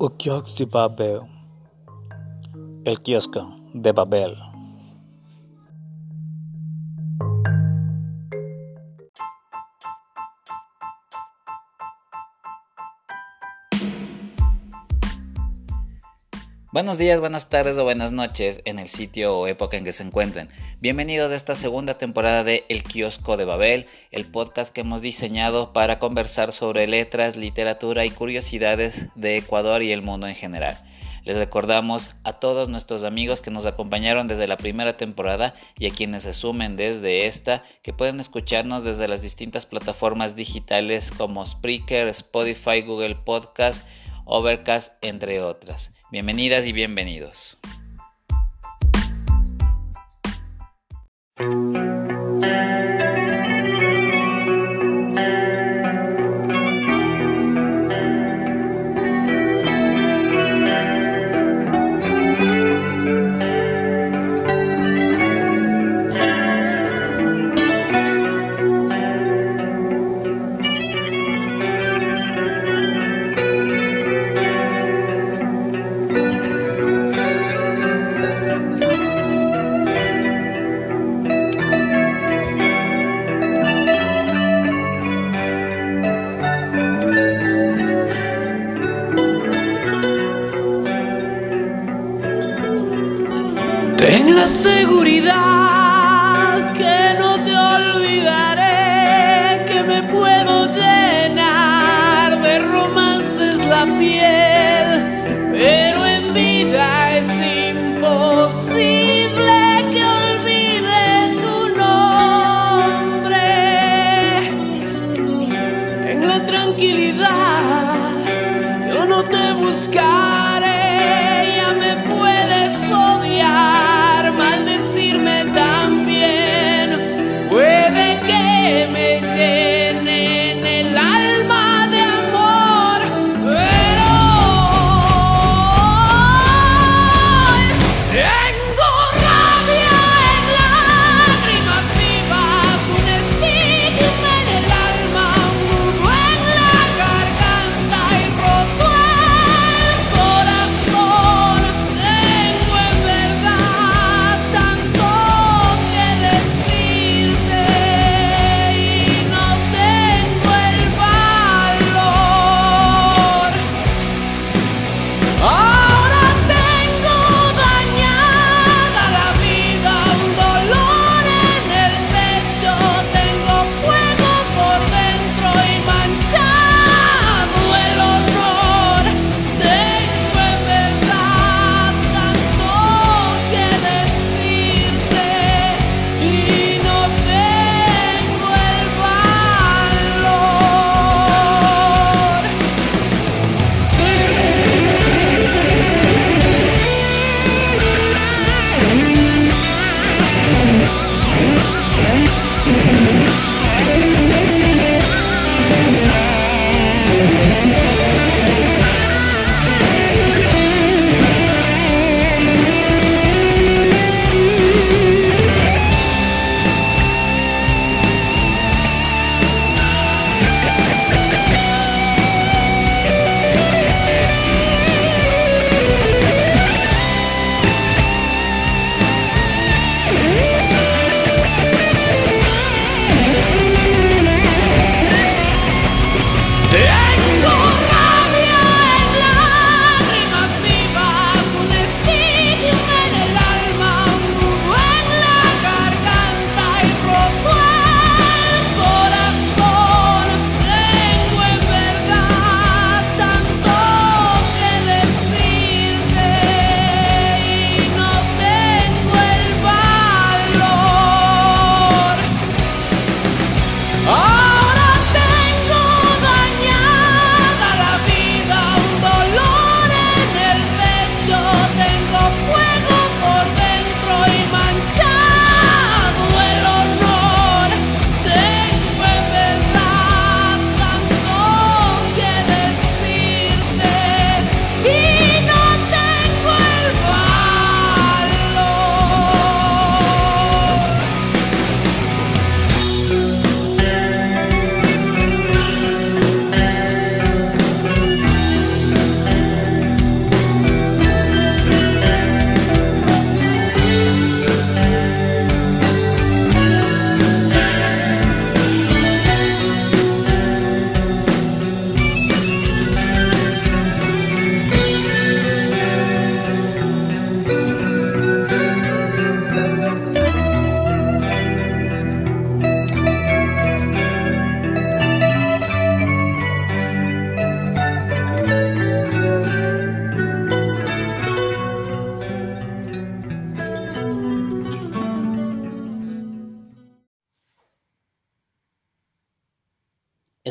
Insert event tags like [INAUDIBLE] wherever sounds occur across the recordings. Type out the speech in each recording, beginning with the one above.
De Babel. El kiosco de Babel. Buenos días, buenas tardes o buenas noches en el sitio o época en que se encuentren. Bienvenidos a esta segunda temporada de El Kiosco de Babel, el podcast que hemos diseñado para conversar sobre letras, literatura y curiosidades de Ecuador y el mundo en general. Les recordamos a todos nuestros amigos que nos acompañaron desde la primera temporada y a quienes se sumen desde esta que pueden escucharnos desde las distintas plataformas digitales como Spreaker, Spotify, Google Podcast, Overcast, entre otras. Bienvenidas y bienvenidos. Tranquilidad. Yo no te buscaré,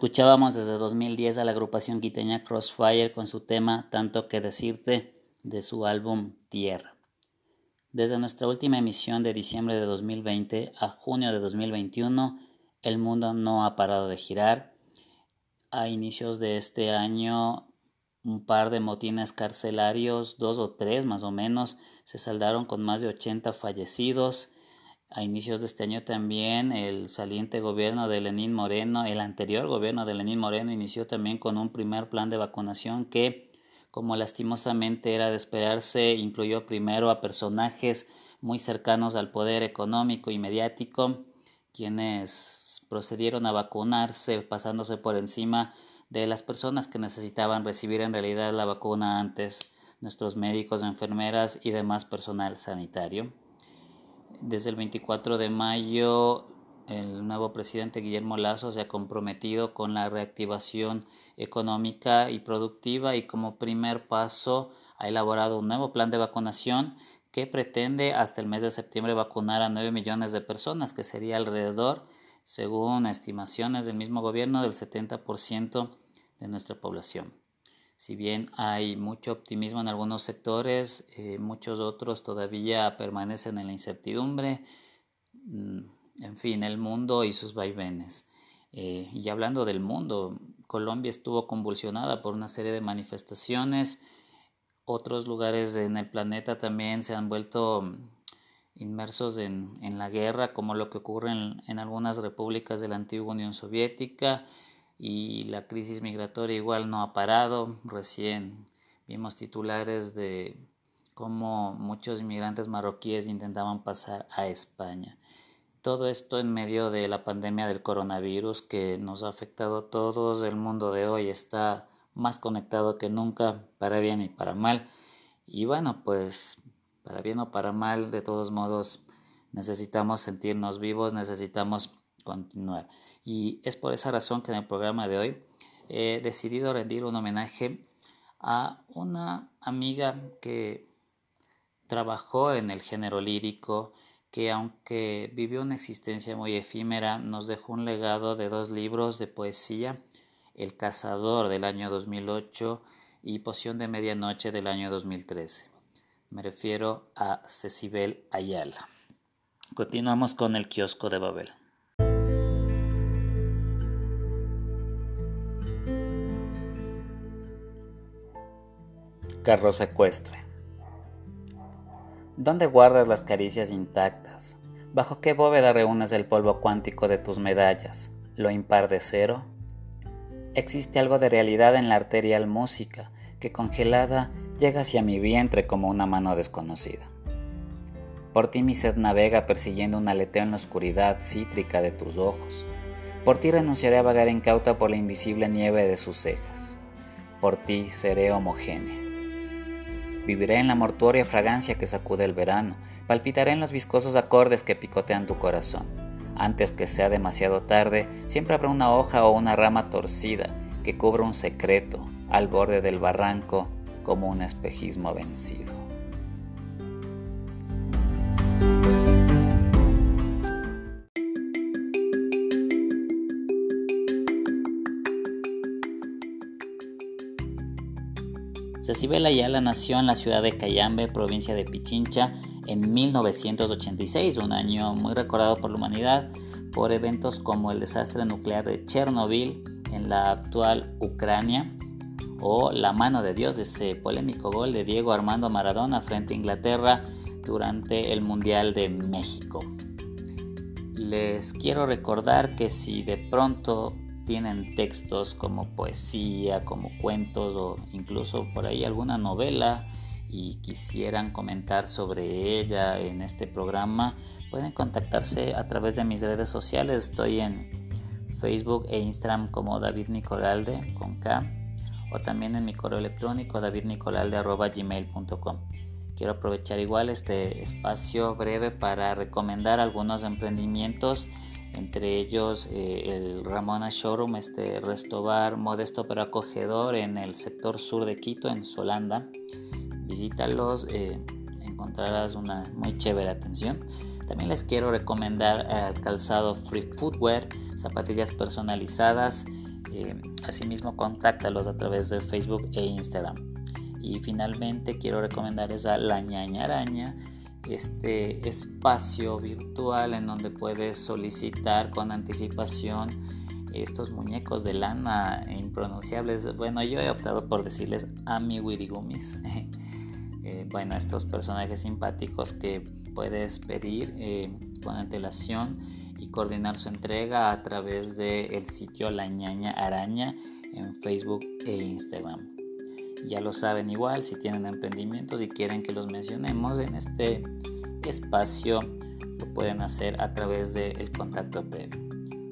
Escuchábamos desde 2010 a la agrupación quiteña Crossfire con su tema Tanto que decirte de su álbum Tierra. Desde nuestra última emisión de diciembre de 2020 a junio de 2021, el mundo no ha parado de girar. A inicios de este año, un par de motines carcelarios, dos o tres más o menos, se saldaron con más de 80 fallecidos. A inicios de este año también el saliente gobierno de Lenín Moreno, el anterior gobierno de Lenín Moreno, inició también con un primer plan de vacunación que como lastimosamente era de esperarse, incluyó primero a personajes muy cercanos al poder económico y mediático, quienes procedieron a vacunarse pasándose por encima de las personas que necesitaban recibir en realidad la vacuna antes, nuestros médicos, enfermeras y demás personal sanitario. Desde el 24 de mayo, el nuevo presidente Guillermo Lazo se ha comprometido con la reactivación económica y productiva y como primer paso ha elaborado un nuevo plan de vacunación que pretende hasta el mes de septiembre vacunar a 9 millones de personas, que sería alrededor, según estimaciones del mismo gobierno, del 70% de nuestra población. Si bien hay mucho optimismo en algunos sectores, eh, muchos otros todavía permanecen en la incertidumbre. Mm, en fin, el mundo y sus vaivenes. Eh, y hablando del mundo, Colombia estuvo convulsionada por una serie de manifestaciones. Otros lugares en el planeta también se han vuelto mm, inmersos en, la guerra, como lo que ocurre en, en, algunas repúblicas de la antigua Unión Soviética. Y la crisis migratoria igual no ha parado. Recién vimos titulares de cómo muchos inmigrantes marroquíes intentaban pasar a España. Todo esto en medio de la pandemia del coronavirus que nos ha afectado a todos. El mundo de hoy está más conectado que nunca, para bien y para mal. Y bueno, pues para bien o para mal, de todos modos, necesitamos sentirnos vivos, necesitamos continuar. Y es por esa razón que en el programa de hoy he decidido rendir un homenaje a una amiga que trabajó en el género lírico, que aunque vivió una existencia muy efímera, nos dejó un legado de dos libros de poesía, El cazador del año 2008 y Poción de Medianoche del año 2013. Me refiero a Cecibel Ayala. Continuamos con el kiosco de Babel. Carro secuestre. ¿Dónde guardas las caricias intactas? ¿Bajo qué bóveda reúnes el polvo cuántico de tus medallas? ¿Lo impar de cero? Existe algo de realidad en la arterial música que congelada llega hacia mi vientre como una mano desconocida. Por ti mi sed navega persiguiendo un aleteo en la oscuridad cítrica de tus ojos. Por ti renunciaré a vagar incauta por la invisible nieve de sus cejas. Por ti seré homogénea. Viviré en la mortuoria fragancia que sacude el verano, palpitaré en los viscosos acordes que picotean tu corazón. Antes que sea demasiado tarde, siempre habrá una hoja o una rama torcida que cubra un secreto al borde del barranco como un espejismo vencido. Cecibel Ayala nació en la ciudad de Cayambe, provincia de Pichincha, en 1986, un año muy recordado por la humanidad por eventos como el desastre nuclear de Chernobyl en la actual Ucrania o la mano de Dios de ese polémico gol de Diego Armando Maradona frente a Inglaterra durante el Mundial de México. Les quiero recordar que si de pronto tienen textos como poesía, como cuentos o incluso por ahí alguna novela y quisieran comentar sobre ella en este programa, pueden contactarse a través de mis redes sociales. Estoy en Facebook e Instagram como David Nicolalde con K o también en mi correo electrónico davidnicolalde.gmail.com. Quiero aprovechar igual este espacio breve para recomendar algunos emprendimientos entre ellos eh, el Ramona Showroom, este restobar modesto pero acogedor en el sector sur de Quito, en Solanda. Visítalos, eh, encontrarás una muy chévere atención. También les quiero recomendar el calzado Free Footwear, zapatillas personalizadas Eh, asimismo, contáctalos a través de Facebook e Instagram. Y finalmente quiero recomendarles a La Ñaña Araña, este espacio virtual en donde puedes solicitar con anticipación estos muñecos de lana impronunciables. Bueno, yo he optado por decirles Ami Wirigumis. [LAUGHS] Eh, bueno, estos personajes simpáticos que puedes pedir eh, con antelación y coordinar su entrega a través del sitio La Ñaña Araña en Facebook e Instagram. Ya lo saben igual, si tienen emprendimientos y quieren que los mencionemos en este espacio, lo pueden hacer a través del contacto previo.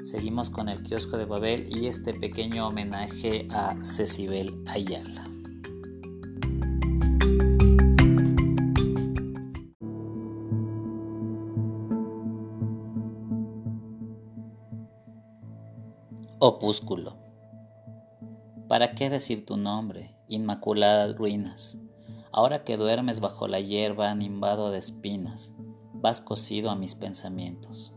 Seguimos con el kiosco de Babel y este pequeño homenaje a Cecibel Ayala. Opúsculo. ¿Para qué decir tu nombre, inmaculadas ruinas? Ahora que duermes bajo la hierba nimbado de espinas, vas cosido a mis pensamientos.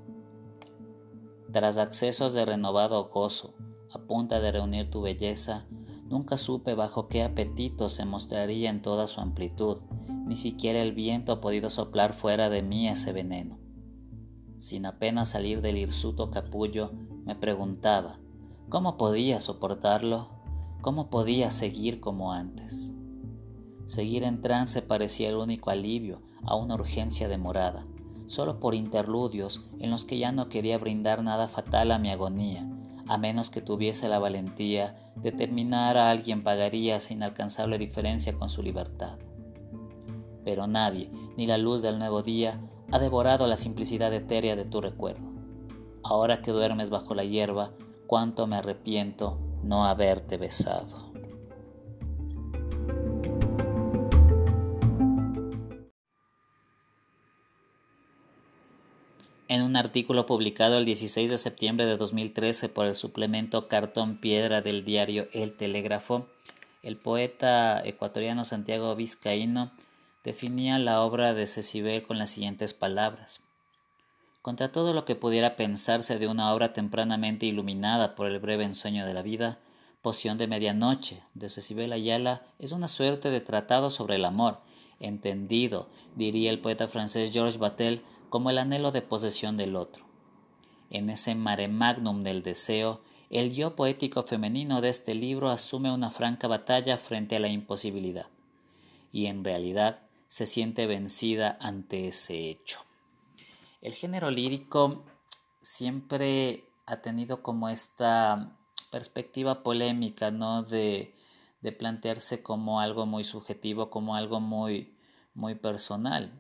Tras accesos de renovado gozo, a punta de reunir tu belleza, nunca supe bajo qué apetito se mostraría en toda su amplitud, ni siquiera el viento ha podido soplar fuera de mí ese veneno. Sin apenas salir del hirsuto capullo, me preguntaba, ¿Cómo podía soportarlo? ¿Cómo podía seguir como antes? Seguir en trance parecía el único alivio a una urgencia demorada, solo por interludios en los que ya no quería brindar nada fatal a mi agonía, a menos que tuviese la valentía de terminar a alguien pagaría esa inalcanzable diferencia con su libertad. Pero nadie, ni la luz del nuevo día, ha devorado la simplicidad etérea de tu recuerdo. Ahora que duermes bajo la hierba, cuánto me arrepiento no haberte besado. En un artículo publicado el 16 de septiembre de 2013 por el suplemento Cartón Piedra del diario El Telégrafo, el poeta ecuatoriano Santiago Vizcaíno definía la obra de Cecibel con las siguientes palabras. Contra todo lo que pudiera pensarse de una obra tempranamente iluminada por el breve ensueño de la vida, Poción de Medianoche de Cecibel Ayala es una suerte de tratado sobre el amor, entendido, diría el poeta francés Georges Batel, como el anhelo de posesión del otro. En ese mare magnum del deseo, el yo poético femenino de este libro asume una franca batalla frente a la imposibilidad, y en realidad se siente vencida ante ese hecho. El género lírico siempre ha tenido como esta perspectiva polémica, ¿no? De, plantearse como algo muy subjetivo, como algo muy, muy personal.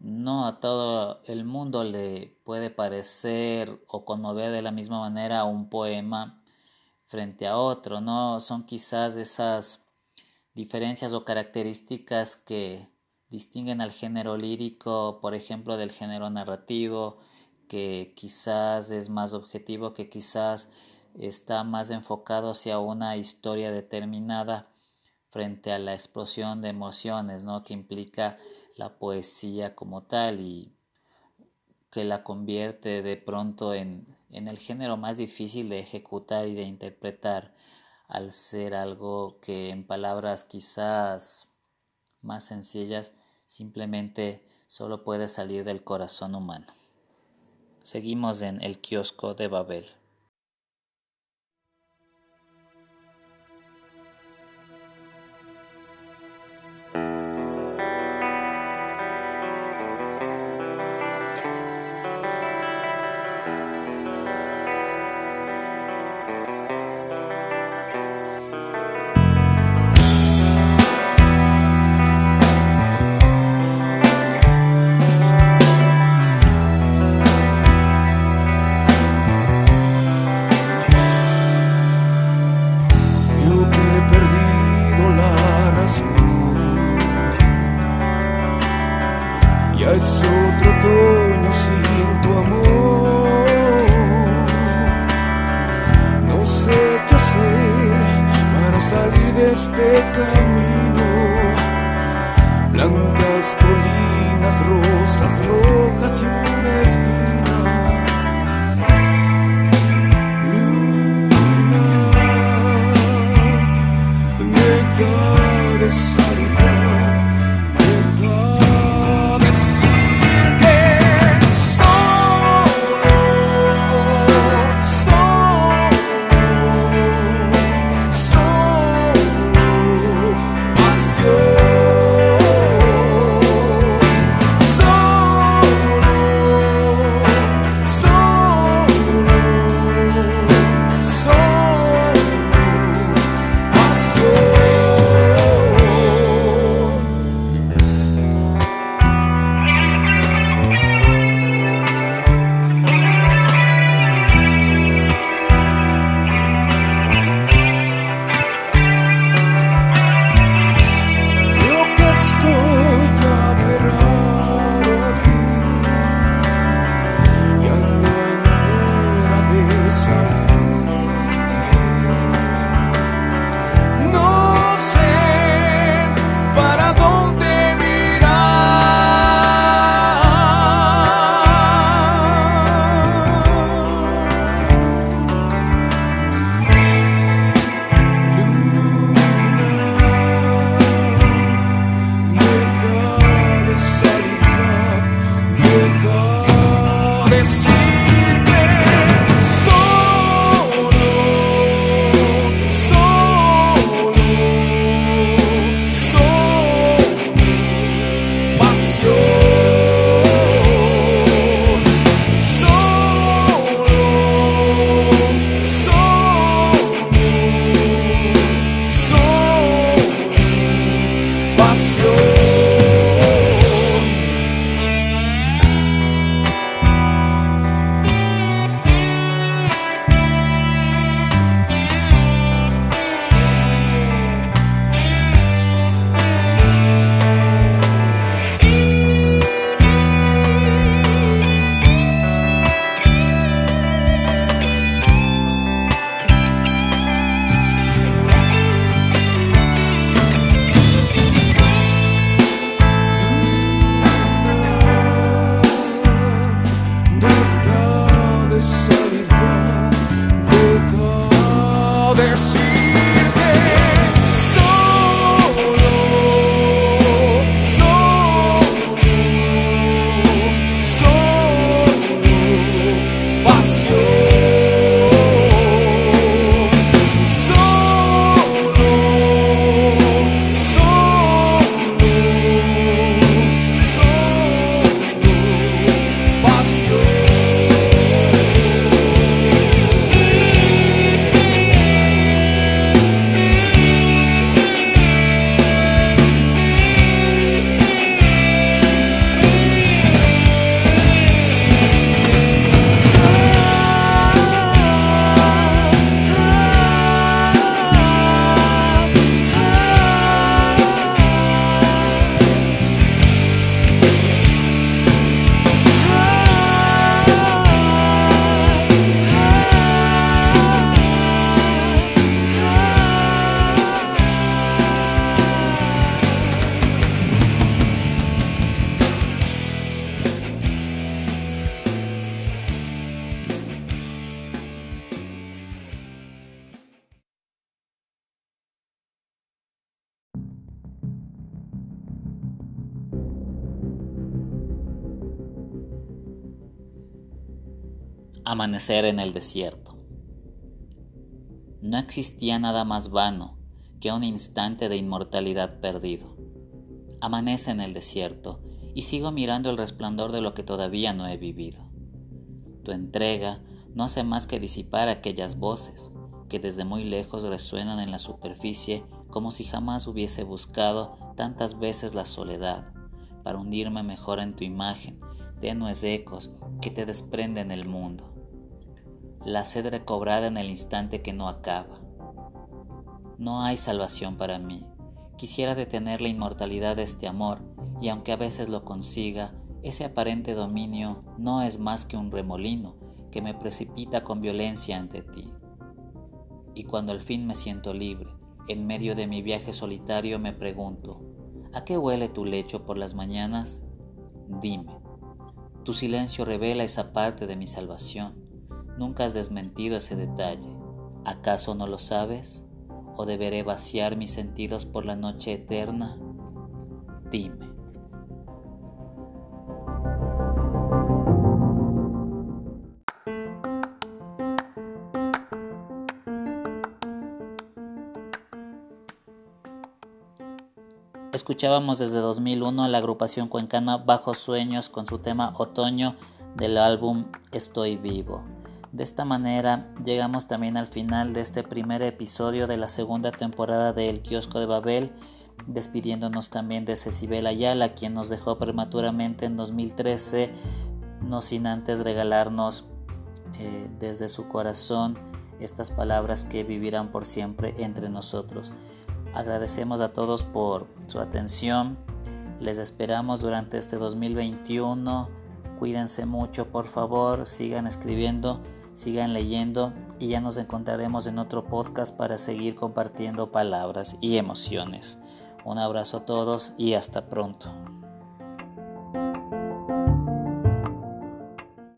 No a todo el mundo le puede parecer o conmover de la misma manera un poema frente a otro, ¿no? Son quizás esas diferencias o características que distinguen al género lírico, por ejemplo, del género narrativo, que quizás es más objetivo, que quizás está más enfocado hacia una historia determinada frente a la explosión de emociones, ¿no? que implica la poesía como tal y que la convierte de pronto en, en el género más difícil de ejecutar y de interpretar al ser algo que en palabras quizás más sencillas simplemente solo puede salir del corazón humano. Seguimos en el kiosco de Babel. Amanecer en el desierto. No existía nada más vano que un instante de inmortalidad perdido. Amanece en el desierto y sigo mirando el resplandor de lo que todavía no he vivido. Tu entrega no hace más que disipar aquellas voces que desde muy lejos resuenan en la superficie como si jamás hubiese buscado tantas veces la soledad para hundirme mejor en tu imagen, tenues ecos que te desprenden el mundo. La sed recobrada en el instante que no acaba. No hay salvación para mí. Quisiera detener la inmortalidad de este amor, y aunque a veces lo consiga, ese aparente dominio no es más que un remolino que me precipita con violencia ante ti. Y cuando al fin me siento libre, en medio de mi viaje solitario me pregunto, ¿a qué huele tu lecho por las mañanas? Dime, tu silencio revela esa parte de mi salvación. Nunca has desmentido ese detalle. ¿Acaso no lo sabes? ¿O deberé vaciar mis sentidos por la noche eterna? Dime. Escuchábamos desde 2001 a la agrupación cuencana Bajo Sueños con su tema Otoño del álbum Estoy Vivo. De esta manera llegamos también al final de este primer episodio de la segunda temporada de El Kiosco de Babel, despidiéndonos también de Cecibel Ayala, quien nos dejó prematuramente en 2013, no sin antes regalarnos eh, desde su corazón estas palabras que vivirán por siempre entre nosotros. Agradecemos a todos por su atención. Les esperamos durante este 2021. Cuídense mucho, por favor. Sigan escribiendo, sigan leyendo y ya nos encontraremos en otro podcast para seguir compartiendo palabras y emociones. Un abrazo a todos y hasta pronto.